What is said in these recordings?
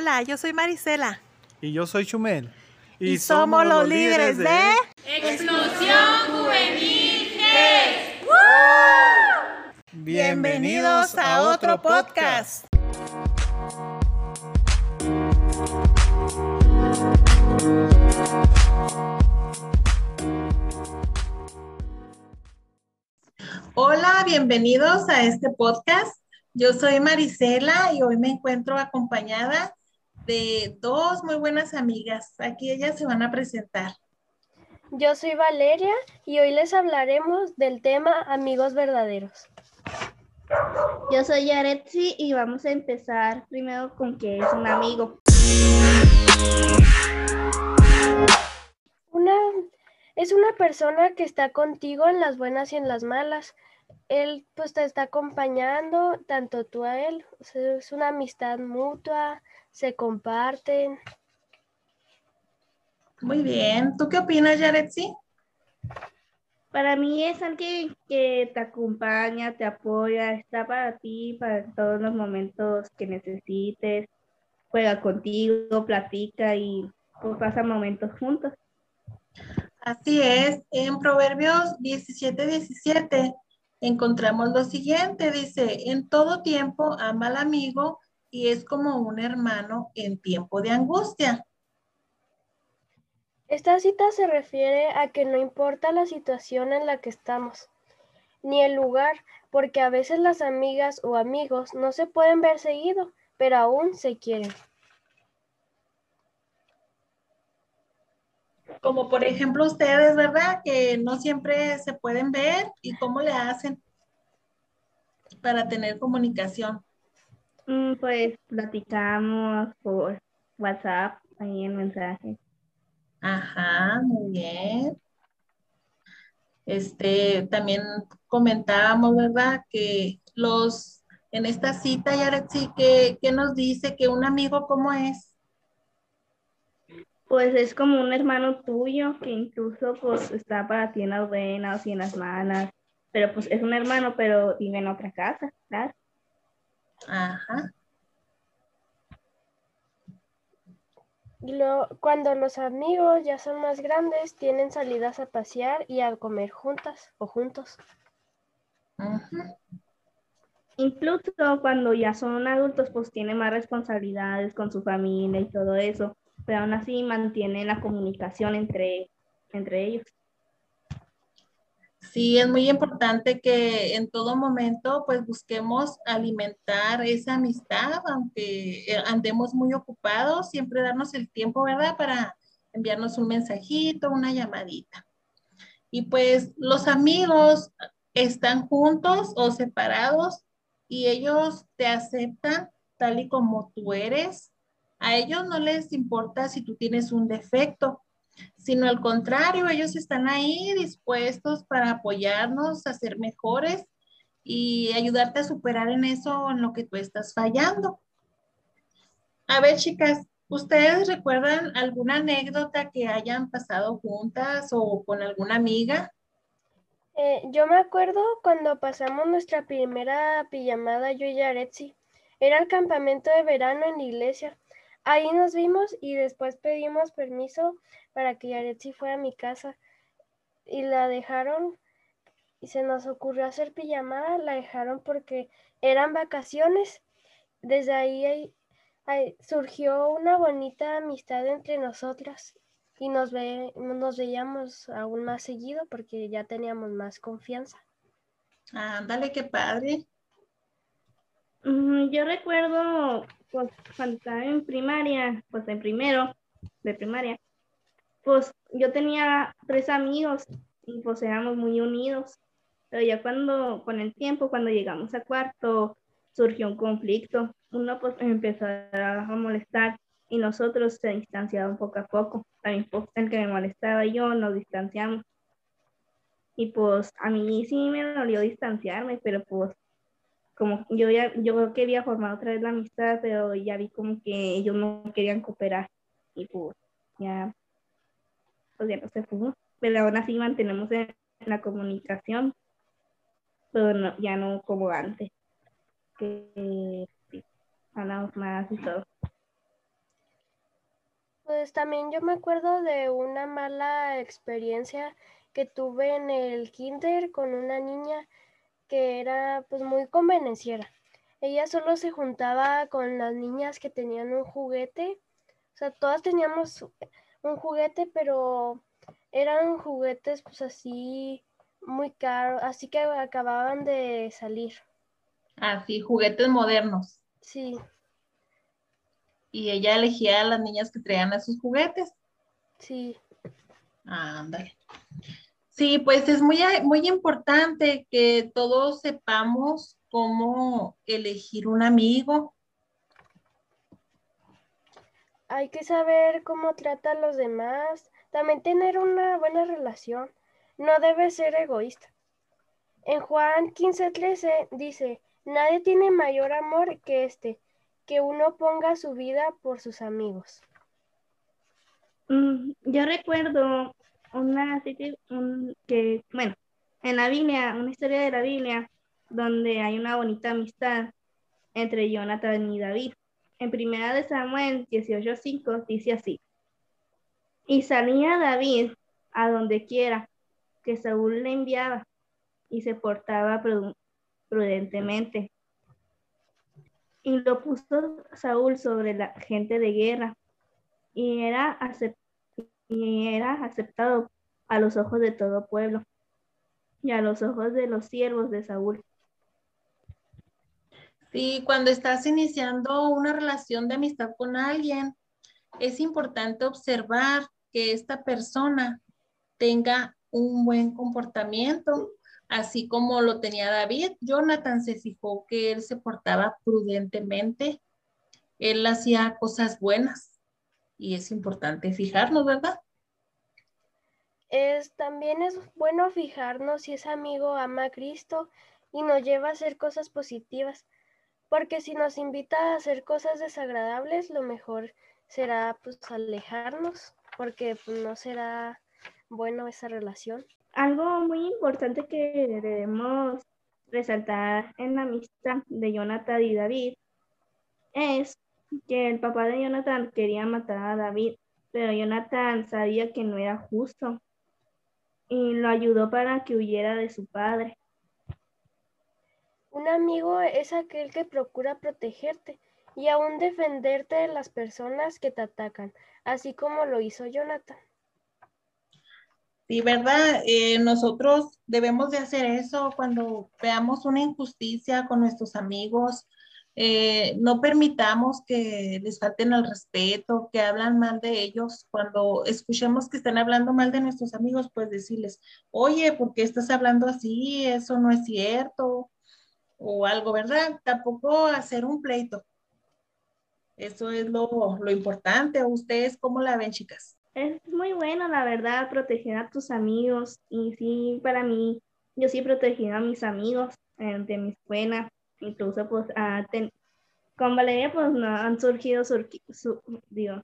Hola, yo soy Marisela. Y yo soy Chumel. Y, somos, los líderes de... Explosión Juvenil Bienvenidos a otro podcast. Hola, bienvenidos a este podcast. Yo soy Marisela y hoy me encuentro acompañada de dos muy buenas amigas. Aquí ellas se van a presentar. Yo soy Valeria y hoy les hablaremos del tema amigos verdaderos. Yo soy Yaretsi y vamos a empezar primero con qué es un amigo. Una es una persona que está contigo en las buenas y en las malas. Él pues te está acompañando, tanto tú a él. es una amistad mutua, se comparten. Muy bien. ¿Tú qué opinas, Yaretsi? Para mí es alguien que te acompaña, te apoya, está para ti, para todos los momentos que necesites, juega contigo, platica y pues, pasa momentos juntos. Así es, en Proverbios 17, 17 encontramos lo siguiente, dice, en todo tiempo ama al amigo y es como un hermano en tiempo de angustia. Esta cita se refiere a que no importa la situación en la que estamos, ni el lugar, porque a veces las amigas o amigos no se pueden ver seguido, pero aún se quieren. Como por ejemplo ustedes, ¿verdad? Que no siempre se pueden ver y cómo le hacen para tener comunicación. Mm, pues platicamos por WhatsApp, ahí en mensaje. Ajá, muy bien. Este, también comentábamos, ¿verdad? Que los, en esta cita, Yaretsi, que, que nos dice que un amigo, ¿cómo es? Pues es como un hermano tuyo que incluso pues está para ti en las buenas y en las malas, pero pues es un hermano, pero vive en otra casa, claro. Ajá. Lo, cuando los amigos ya son más grandes, tienen salidas a pasear y a comer juntas o juntos. Incluso cuando ya son adultos, pues tienen más responsabilidades con su familia y todo eso pero aún así mantiene la comunicación entre, entre ellos. Sí, es muy importante que en todo momento pues busquemos alimentar esa amistad, aunque eh, andemos muy ocupados, siempre darnos el tiempo, ¿verdad? Para enviarnos un mensajito, una llamadita. Y pues los amigos están juntos o separados y ellos te aceptan tal y como tú eres, a ellos no les importa si tú tienes un defecto, sino al contrario, ellos están ahí dispuestos para apoyarnos a ser mejores y ayudarte a superar en eso, en lo que tú estás fallando. A ver, chicas, ¿ustedes recuerdan alguna anécdota que hayan pasado juntas o con alguna amiga? Eh, yo me acuerdo cuando pasamos nuestra primera pijamada yo y Yaretsi. Era el campamento de verano en la iglesia. Ahí nos vimos y después pedimos permiso para que Yaretsi fuera a mi casa y la dejaron y se nos ocurrió hacer pijamada, la dejaron porque eran vacaciones. Desde ahí, surgió una bonita amistad entre nosotras y nos, ve, nos veíamos aún más seguido porque ya teníamos más confianza. Ándale, qué padre. Yo recuerdo pues cuando estaba en primaria, pues en primero de primaria, pues yo tenía tres amigos y pues éramos muy unidos. Pero ya cuando, con el tiempo, cuando llegamos a cuarto, surgió un conflicto. Uno pues empezó a molestar y nosotros se distanciaban poco a poco. También pues, el que me molestaba yo nos distanciamos. Y pues a mí sí me dolió distanciarme, pero pues como yo ya, yo quería formar otra vez la amistad, pero ya vi como que ellos no querían cooperar y pues ya, pues ya no se fue. Pero aún así mantenemos en la comunicación, pero ya no como antes, que hablamos más y todo. Pues también yo me acuerdo de una mala experiencia que tuve en el kinder con una niña que era pues muy convenenciera. Ella solo se juntaba con las niñas que tenían un juguete. O sea, todas teníamos un juguete, pero eran juguetes pues así muy caros, así que acababan de salir. Ah, sí, juguetes modernos. Sí, Y ella elegía a las niñas que traían esos juguetes. sí. Ándale. Sí, pues es muy, muy importante que todos sepamos cómo elegir un amigo. Hay que saber cómo trata a los demás, también tener una buena relación. No debe ser egoísta. En Juan 15:13 dice, nadie tiene mayor amor que este, que uno ponga su vida por sus amigos. Mm, yo recuerdo una un- que, bueno, en la Biblia, una historia de la Biblia, donde hay una bonita amistad entre Jonathan y David. En primera de Samuel 18:5 dice así: Y salía David a donde quiera que Saúl le enviaba, y se portaba pru- prudentemente. Y lo puso Saúl sobre la gente de guerra, y era acep- y era aceptado a los ojos de todo pueblo y a los ojos de los siervos de Saúl. Sí, cuando estás iniciando una relación de amistad con alguien, es importante observar que esta persona tenga un buen comportamiento, así como lo tenía David. Jonathan se fijó que él se portaba prudentemente, él hacía cosas buenas y es importante fijarnos, ¿verdad? Es, también es bueno fijarnos si ese amigo ama a Cristo y nos lleva a hacer cosas positivas, porque si nos invita a hacer cosas desagradables, lo mejor será pues alejarnos, porque pues, no será bueno esa relación. Algo muy importante que debemos resaltar en la amistad de Jonathan y David es que el papá de Jonathan quería matar a David, pero Jonathan sabía que no era justo y lo ayudó para que huyera de su padre. Un amigo es aquel que procura protegerte y aún defenderte de las personas que te atacan, así como lo hizo Jonathan. Sí, ¿verdad? Eh, nosotros debemos de hacer eso cuando veamos una injusticia con nuestros amigos. Eh, no permitamos que les falten el respeto, que hablan mal de ellos. Cuando escuchemos que están hablando mal de nuestros amigos, pues decirles, oye, ¿por qué estás hablando así? Eso no es cierto. O algo, ¿verdad? Tampoco hacer un pleito. Eso es lo, lo importante. ¿Ustedes cómo la ven, chicas? Es muy bueno, la verdad, proteger a tus amigos. Y sí, para mí, yo sí he protegido a mis amigos eh, de mi escuela. Incluso, pues, a ten- con Valeria, pues, no han surgido surqui- su- digo,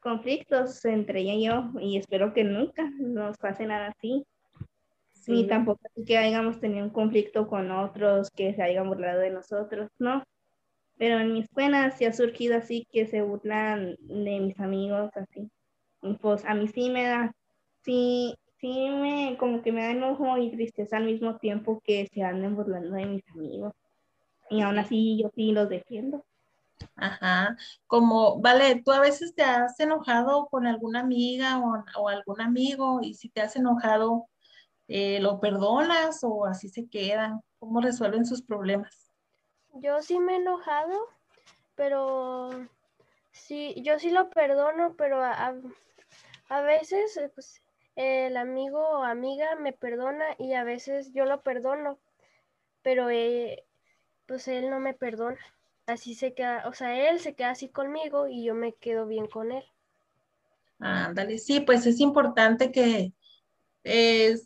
conflictos entre ella y yo. Y espero que nunca nos pase nada así. Ni tampoco que hayamos tenido un conflicto con otros, que se hayan burlado de nosotros, ¿no? Pero en mi escuela sí ha surgido así que se burlan de mis amigos, así. Y pues a mí sí me da, sí, sí me, como que me da enojo y tristeza al mismo tiempo que se anden burlando de mis amigos. Y aún así yo sí los defiendo. Ajá, como, vale, tú a veces te has enojado con alguna amiga o, o algún amigo y si te has enojado, eh, ¿lo perdonas o así se quedan? ¿Cómo resuelven sus problemas? Yo sí me he enojado, pero sí, yo sí lo perdono, pero a, a- veces eh, pues, el amigo o amiga me perdona y a veces yo lo perdono, pero eh, pues él no me perdona. Así se queda, o sea, él se queda así conmigo y yo me quedo bien con él. Ándale, sí, pues es importante que, eh,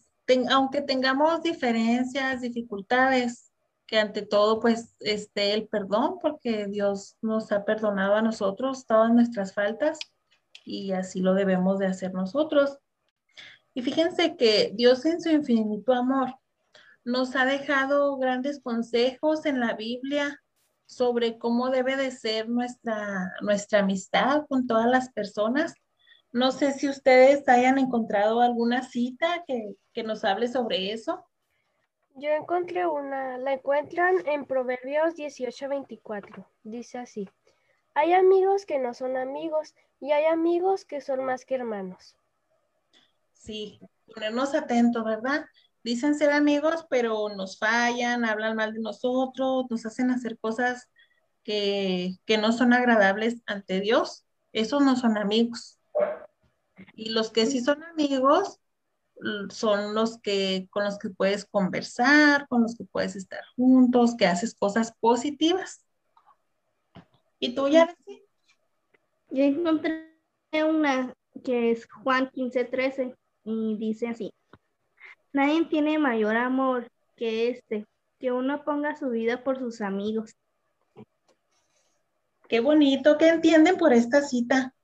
aunque tengamos diferencias, dificultades, que ante todo pues esté el perdón, porque Dios nos ha perdonado a nosotros todas nuestras faltas y así lo debemos de hacer nosotros. Y fíjense que Dios en su infinito amor nos ha dejado grandes consejos en la Biblia sobre cómo debe de ser nuestra, nuestra amistad con todas las personas. No sé si ustedes hayan encontrado alguna cita que, que nos hable sobre eso. Yo encontré una, la encuentran en Proverbios 18:24. Dice así, hay amigos que no son amigos y hay amigos que son más que hermanos. Sí, ponernos atentos, ¿verdad? Dicen ser amigos, pero nos fallan, hablan mal de nosotros, nos hacen hacer cosas que, que no son agradables ante Dios. Esos no son amigos. Y los que sí son amigos son los que con los que puedes conversar, con los que puedes estar juntos, que haces cosas positivas. ¿Y tú, ya Yo encontré una que es Juan 15:13 y dice así: Nadie tiene mayor amor que este, que uno ponga su vida por sus amigos. Qué bonito, ¿qué entienden por esta cita?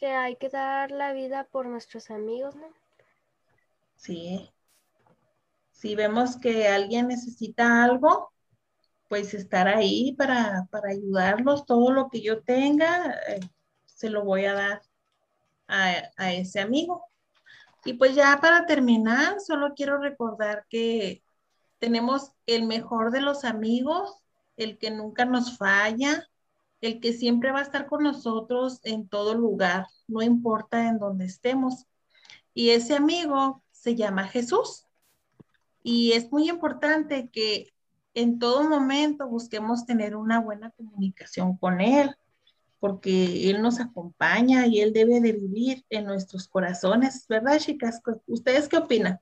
que hay que dar la vida por nuestros amigos, ¿no? Sí. Si vemos que alguien necesita algo, pues estar ahí para, ayudarlos. Todo lo que yo tenga, eh, se lo voy a dar a, a ese amigo. Y pues ya para terminar, solo quiero recordar que tenemos el mejor de los amigos, el que nunca nos falla, el que siempre va a estar con nosotros en todo lugar, no importa en dónde estemos. Y ese amigo se llama Jesús. Y es muy importante que en todo momento busquemos tener una buena comunicación con Él, porque Él nos acompaña y Él debe de vivir en nuestros corazones, ¿verdad, chicas? ¿Ustedes qué opinan?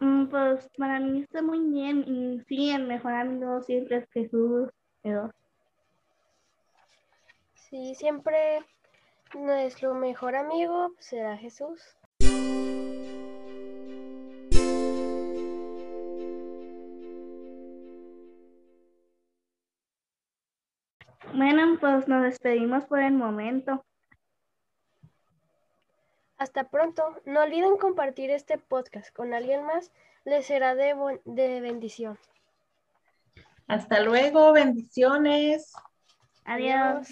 Mm, pues para mí está muy bien. Sí, el mejor amigo siempre es Jesús. Sí, siempre nuestro mejor amigo será Jesús. Pues nos despedimos por el momento. Hasta pronto. No olviden compartir este podcast con alguien más. Les será de, de bendición. Hasta luego. Bendiciones. Adiós.